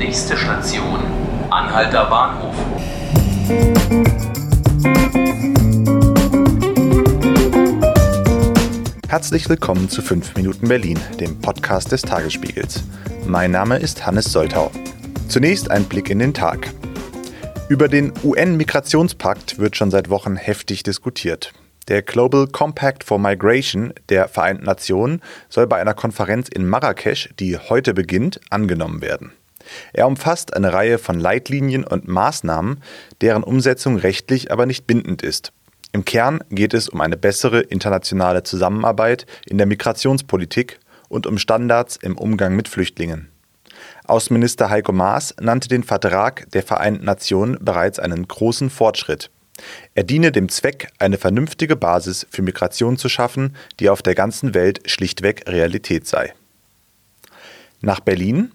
Nächste Station, Anhalter Bahnhof. Herzlich willkommen zu 5 Minuten Berlin, dem Podcast des Tagesspiegels. Mein Name ist Hannes Soltau. Zunächst ein Blick in den Tag. Über den UN-Migrationspakt wird schon seit Wochen heftig diskutiert. Der Global Compact for Migration der Vereinten Nationen soll bei einer Konferenz in Marrakesch, die heute beginnt, angenommen werden. Er umfasst eine Reihe von Leitlinien und Maßnahmen, deren Umsetzung rechtlich aber nicht bindend ist. Im Kern geht es um eine bessere internationale Zusammenarbeit in der Migrationspolitik und um Standards im Umgang mit Flüchtlingen. Außenminister Heiko Maas nannte den Vertrag der Vereinten Nationen bereits einen großen Fortschritt. Er diene dem Zweck, eine vernünftige Basis für Migration zu schaffen, die auf der ganzen Welt schlichtweg Realität sei. Nach Berlin.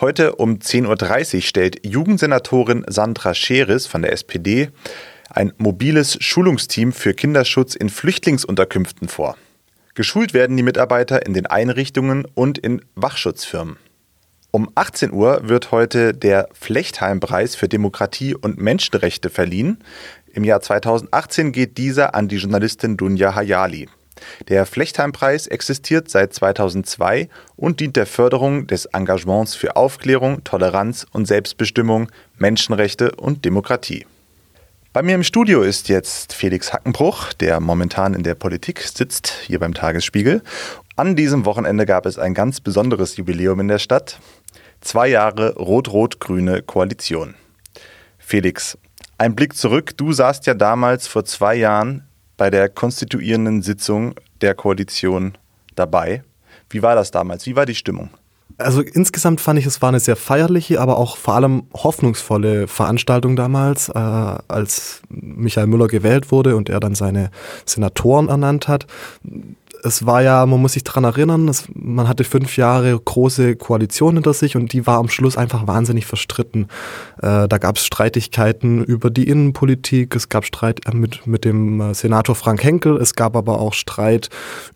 Heute um 10.30 Uhr stellt Jugendsenatorin Sandra Scheres von der SPD ein mobiles Schulungsteam für Kinderschutz in Flüchtlingsunterkünften vor. Geschult werden die Mitarbeiter in den Einrichtungen und in Wachschutzfirmen. Um 18 Uhr wird heute der Flechtheim-Preis für Demokratie und Menschenrechte verliehen. Im Jahr 2018 geht dieser an die Journalistin Dunja Hayali. Der Flechtheim-Preis existiert seit 2002 und dient der Förderung des Engagements für Aufklärung, Toleranz und Selbstbestimmung, Menschenrechte und Demokratie. Bei mir im Studio ist jetzt Felix Hackenbruch, der momentan in der Politik sitzt, hier beim Tagesspiegel. An diesem Wochenende gab es ein ganz besonderes Jubiläum in der Stadt. Zwei Jahre rot-rot-grüne Koalition. Felix, ein Blick zurück. Du saßt ja damals vor zwei Jahren bei der konstituierenden Sitzung der Koalition dabei. Wie war das damals? Wie war die Stimmung? Also insgesamt fand ich, es war eine sehr feierliche, aber auch vor allem hoffnungsvolle Veranstaltung damals, äh, als Michael Müller gewählt wurde und er dann seine Senatoren ernannt hat es war ja, man muss sich daran erinnern, es, man hatte fünf Jahre große Koalition hinter sich und die war am Schluss einfach wahnsinnig verstritten. Äh, da gab es Streitigkeiten über die Innenpolitik, es gab Streit äh, mit, mit dem äh, Senator Frank Henkel, es gab aber auch Streit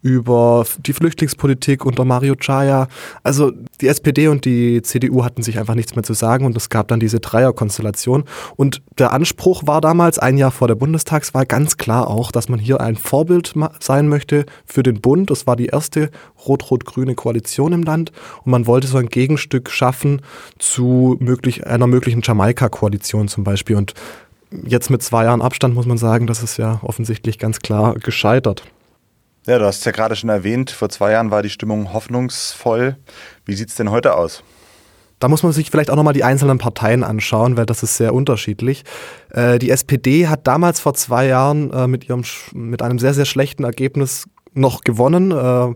über die Flüchtlingspolitik unter Mario Chaya. Also die SPD und die CDU hatten sich einfach nichts mehr zu sagen und es gab dann diese Dreierkonstellation. Und der Anspruch war damals, ein Jahr vor der Bundestagswahl, ganz klar auch, dass man hier ein Vorbild sein möchte für den den Bund. Das war die erste rot-rot-grüne Koalition im Land und man wollte so ein Gegenstück schaffen zu möglich, einer möglichen Jamaika-Koalition zum Beispiel. Und jetzt mit zwei Jahren Abstand muss man sagen, das ist ja offensichtlich ganz klar gescheitert. Ja, du hast es ja gerade schon erwähnt, vor zwei Jahren war die Stimmung hoffnungsvoll. Wie sieht es denn heute aus? Da muss man sich vielleicht auch nochmal die einzelnen Parteien anschauen, weil das ist sehr unterschiedlich. Äh, die SPD hat damals vor zwei Jahren äh, mit, ihrem, mit einem sehr, sehr schlechten Ergebnis noch gewonnen. Äh,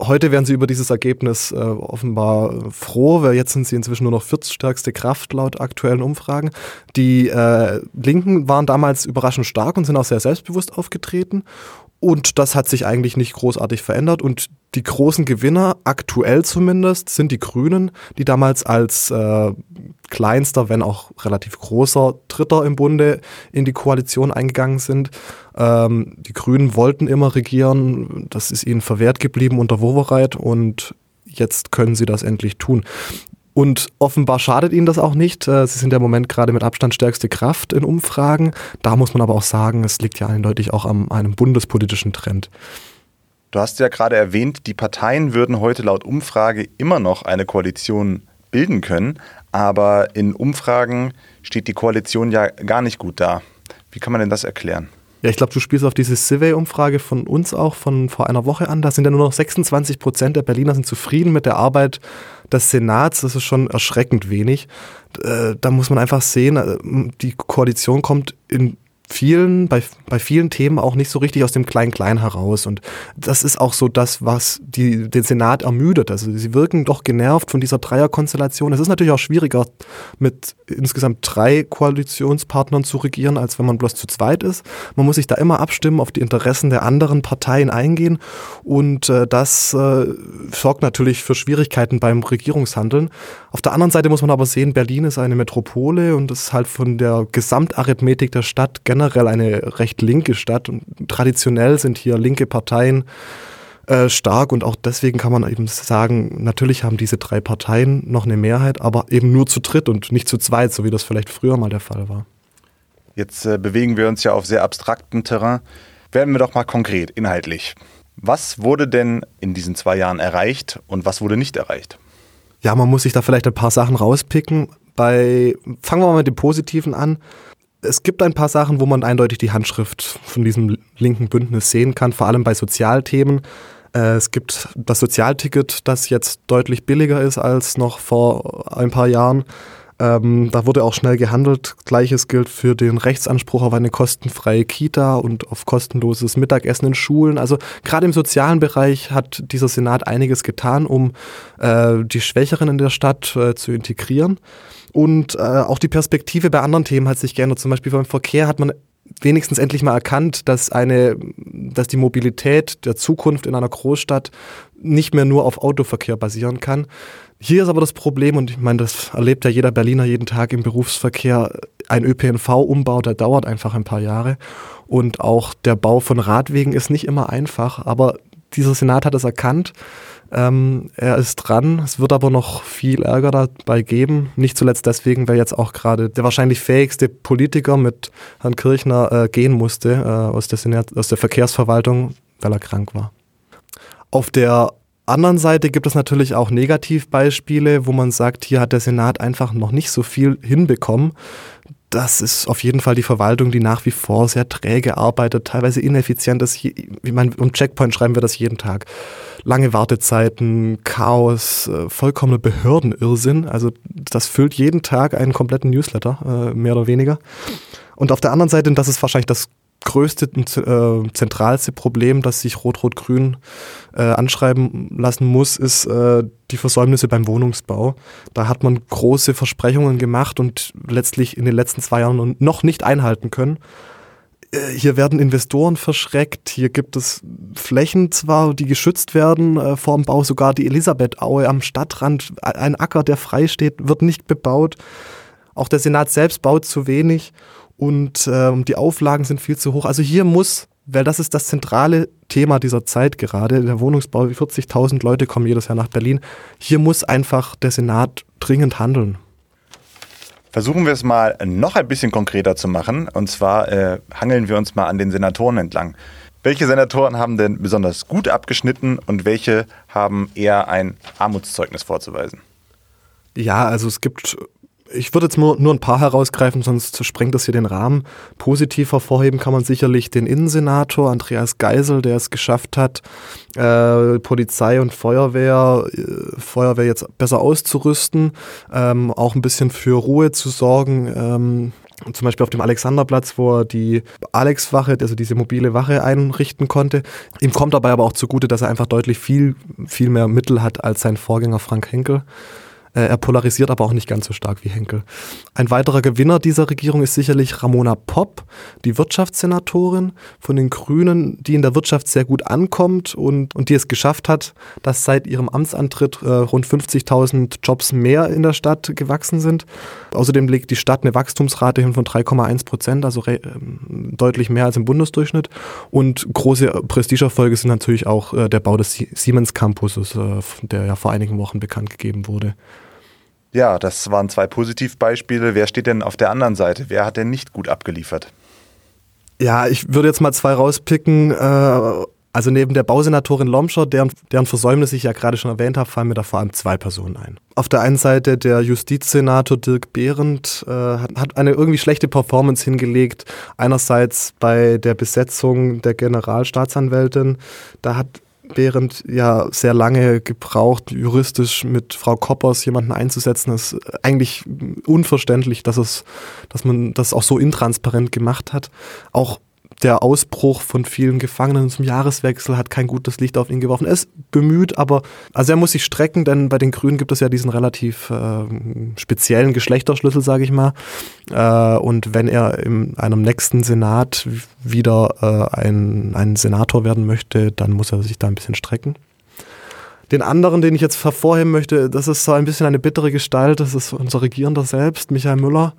heute werden sie über dieses Ergebnis äh, offenbar froh, weil jetzt sind sie inzwischen nur noch viertstärkste Kraft laut aktuellen Umfragen. Die äh, Linken waren damals überraschend stark und sind auch sehr selbstbewusst aufgetreten. Und das hat sich eigentlich nicht großartig verändert. Und die großen Gewinner, aktuell zumindest, sind die Grünen, die damals als äh, kleinster, wenn auch relativ großer Dritter im Bunde in die Koalition eingegangen sind. Ähm, die Grünen wollten immer regieren, das ist ihnen verwehrt geblieben unter Wowereit und jetzt können sie das endlich tun. Und offenbar schadet ihnen das auch nicht. Äh, sie sind ja im Moment gerade mit Abstand stärkste Kraft in Umfragen. Da muss man aber auch sagen, es liegt ja eindeutig auch an einem bundespolitischen Trend. Du hast ja gerade erwähnt, die Parteien würden heute laut Umfrage immer noch eine Koalition bilden können, aber in Umfragen steht die Koalition ja gar nicht gut da. Wie kann man denn das erklären? Ja, ich glaube, du spielst auf diese Survey-Umfrage von uns auch von vor einer Woche an. Da sind ja nur noch 26 Prozent der Berliner sind zufrieden mit der Arbeit des Senats. Das ist schon erschreckend wenig. Äh, da muss man einfach sehen, äh, die Koalition kommt in vielen, bei, bei vielen Themen auch nicht so richtig aus dem Klein-Klein heraus. Und das ist auch so das, was die, den Senat ermüdet. Also sie wirken doch genervt von dieser Dreierkonstellation. Es ist natürlich auch schwieriger, mit insgesamt drei Koalitionspartnern zu regieren, als wenn man bloß zu zweit ist. Man muss sich da immer abstimmen, auf die Interessen der anderen Parteien eingehen. Und äh, das äh, sorgt natürlich für Schwierigkeiten beim Regierungshandeln. Auf der anderen Seite muss man aber sehen, Berlin ist eine Metropole und ist halt von der Gesamtarithmetik der Stadt generell eine recht linke Stadt und traditionell sind hier linke Parteien äh, stark und auch deswegen kann man eben sagen, natürlich haben diese drei Parteien noch eine Mehrheit, aber eben nur zu dritt und nicht zu zweit, so wie das vielleicht früher mal der Fall war. Jetzt äh, bewegen wir uns ja auf sehr abstraktem Terrain. Werden wir doch mal konkret, inhaltlich. Was wurde denn in diesen zwei Jahren erreicht und was wurde nicht erreicht? Ja, man muss sich da vielleicht ein paar Sachen rauspicken. Bei, fangen wir mal mit dem Positiven an. Es gibt ein paar Sachen, wo man eindeutig die Handschrift von diesem linken Bündnis sehen kann, vor allem bei Sozialthemen. Äh, es gibt das Sozialticket, das jetzt deutlich billiger ist als noch vor ein paar Jahren. Ähm, da wurde auch schnell gehandelt. Gleiches gilt für den Rechtsanspruch auf eine kostenfreie Kita und auf kostenloses Mittagessen in Schulen. Also gerade im sozialen Bereich hat dieser Senat einiges getan, um äh, die Schwächeren in der Stadt äh, zu integrieren. Und äh, auch die Perspektive bei anderen Themen hat sich geändert. Zum Beispiel beim Verkehr hat man wenigstens endlich mal erkannt, dass eine, dass die Mobilität der Zukunft in einer Großstadt nicht mehr nur auf Autoverkehr basieren kann. Hier ist aber das Problem, und ich meine, das erlebt ja jeder Berliner jeden Tag im Berufsverkehr, ein ÖPNV-Umbau, der dauert einfach ein paar Jahre. Und auch der Bau von Radwegen ist nicht immer einfach, aber dieser Senat hat es erkannt. Ähm, er ist dran. Es wird aber noch viel Ärger dabei geben. Nicht zuletzt deswegen, weil jetzt auch gerade der wahrscheinlich fähigste Politiker mit Herrn Kirchner äh, gehen musste äh, aus, der Senat, aus der Verkehrsverwaltung, weil er krank war. Auf der anderen Seite gibt es natürlich auch Negativbeispiele, wo man sagt, hier hat der Senat einfach noch nicht so viel hinbekommen. Das ist auf jeden Fall die Verwaltung, die nach wie vor sehr träge arbeitet, teilweise ineffizient ist. Ich meine, um Checkpoint schreiben wir das jeden Tag. Lange Wartezeiten, Chaos, äh, vollkommener Behördenirrsinn. Also das füllt jeden Tag einen kompletten Newsletter, äh, mehr oder weniger. Und auf der anderen Seite, und das ist wahrscheinlich das größte äh, zentralste Problem, das sich Rot-Rot-Grün äh, anschreiben lassen muss, ist äh, die Versäumnisse beim Wohnungsbau. Da hat man große Versprechungen gemacht und letztlich in den letzten zwei Jahren noch nicht einhalten können. Äh, hier werden Investoren verschreckt, hier gibt es Flächen zwar, die geschützt werden äh, vor dem Bau, sogar die Elisabethaue am Stadtrand, ein Acker, der frei steht, wird nicht bebaut. Auch der Senat selbst baut zu wenig und ähm, die Auflagen sind viel zu hoch. Also hier muss, weil das ist das zentrale Thema dieser Zeit gerade, der Wohnungsbau, 40.000 Leute kommen jedes Jahr nach Berlin, hier muss einfach der Senat dringend handeln. Versuchen wir es mal noch ein bisschen konkreter zu machen. Und zwar äh, hangeln wir uns mal an den Senatoren entlang. Welche Senatoren haben denn besonders gut abgeschnitten und welche haben eher ein Armutszeugnis vorzuweisen? Ja, also es gibt ich würde jetzt nur, nur ein paar herausgreifen, sonst sprengt das hier den Rahmen. Positiv hervorheben kann man sicherlich den Innensenator Andreas Geisel, der es geschafft hat, äh, Polizei und Feuerwehr, äh, Feuerwehr jetzt besser auszurüsten, ähm, auch ein bisschen für Ruhe zu sorgen. Ähm, zum Beispiel auf dem Alexanderplatz, wo er die Alex-Wache, also diese mobile Wache einrichten konnte. Ihm kommt dabei aber auch zugute, dass er einfach deutlich viel, viel mehr Mittel hat als sein Vorgänger Frank Henkel. Äh, er polarisiert aber auch nicht ganz so stark wie Henkel. Ein weiterer Gewinner dieser Regierung ist sicherlich Ramona Popp, die Wirtschaftssenatorin von den Grünen, die in der Wirtschaft sehr gut ankommt und, und die es geschafft hat, dass seit ihrem Amtsantritt äh, rund 50.000 Jobs mehr in der Stadt gewachsen sind. Außerdem legt die Stadt eine Wachstumsrate hin von 3,1 Prozent, also äh, deutlich mehr als im Bundesdurchschnitt. Und große Prestigeerfolge sind natürlich auch äh, der Bau des Siemens Campuses, äh, der ja vor einigen Wochen bekannt gegeben wurde. Ja, das waren zwei Positivbeispiele. Wer steht denn auf der anderen Seite? Wer hat denn nicht gut abgeliefert? Ja, ich würde jetzt mal zwei rauspicken. Äh, also neben der Bausenatorin Lomscher, deren, deren Versäumnis ich ja gerade schon erwähnt habe, fallen mir da vor allem zwei Personen ein. Auf der einen Seite der Justizsenator Dirk Behrendt äh, hat eine irgendwie schlechte Performance hingelegt. Einerseits bei der Besetzung der Generalstaatsanwältin. Da hat während ja sehr lange gebraucht, juristisch mit Frau Koppers jemanden einzusetzen, ist eigentlich unverständlich, dass es, dass man das auch so intransparent gemacht hat. Auch der Ausbruch von vielen Gefangenen zum Jahreswechsel hat kein gutes Licht auf ihn geworfen. Er ist bemüht, aber also er muss sich strecken, denn bei den Grünen gibt es ja diesen relativ äh, speziellen Geschlechterschlüssel, sage ich mal. Äh, und wenn er in einem nächsten Senat wieder äh, ein, ein Senator werden möchte, dann muss er sich da ein bisschen strecken. Den anderen, den ich jetzt hervorheben möchte, das ist so ein bisschen eine bittere Gestalt, das ist unser Regierender selbst, Michael Müller.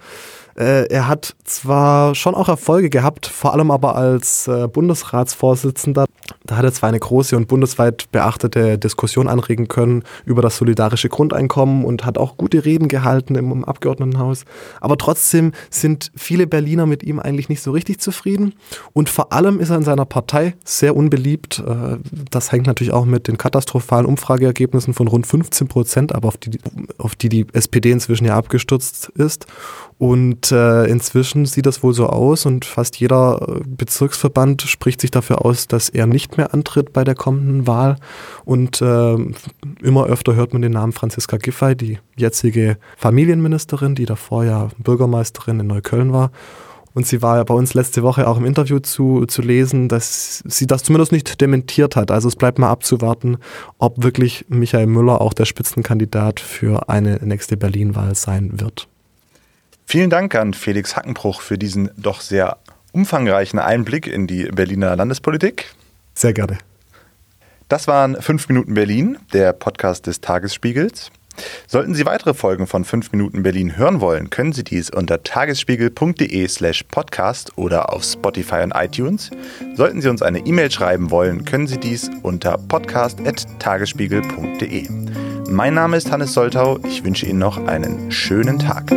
Äh, er hat zwar schon auch Erfolge gehabt, vor allem aber als äh, Bundesratsvorsitzender. Da hat er zwar eine große und bundesweit beachtete Diskussion anregen können über das solidarische Grundeinkommen und hat auch gute Reden gehalten im, Abgeordnetenhaus. Aber trotzdem sind viele Berliner mit ihm eigentlich nicht so richtig zufrieden. Und vor allem ist er in seiner Partei sehr unbeliebt. Äh, das hängt natürlich auch mit den katastrophalen Umfrageergebnissen von rund 15 Prozent ab, auf die, auf die die SPD inzwischen ja abgestürzt ist. Und äh, inzwischen sieht das wohl so aus und fast jeder äh, Bezirksverband spricht sich dafür aus, dass er nicht mehr antritt bei der kommenden Wahl. Und äh, immer öfter hört man den Namen Franziska Giffey, die jetzige Familienministerin, die davor ja Bürgermeisterin in Neukölln war. Und sie war ja bei uns letzte Woche auch im Interview zu, zu lesen, dass sie das zumindest nicht dementiert hat. Also es bleibt mal abzuwarten, ob wirklich Michael Müller auch der Spitzenkandidat für eine nächste Berlin-Wahl sein wird. Vielen Dank an Felix Hackenbruch für diesen doch sehr umfangreichen Einblick in die Berliner Landespolitik. Sehr gerne. Das waren 5 Minuten Berlin, der Podcast des Tagesspiegels. Sollten Sie weitere Folgen von 5 Minuten Berlin hören wollen, können Sie dies unter tagesspiegel.de slash podcast oder auf Spotify und iTunes. Sollten Sie uns eine E-Mail schreiben wollen, können Sie dies unter podcast.tagesspiegel.de. Mein Name ist Hannes Soltau. Ich wünsche Ihnen noch einen schönen Tag.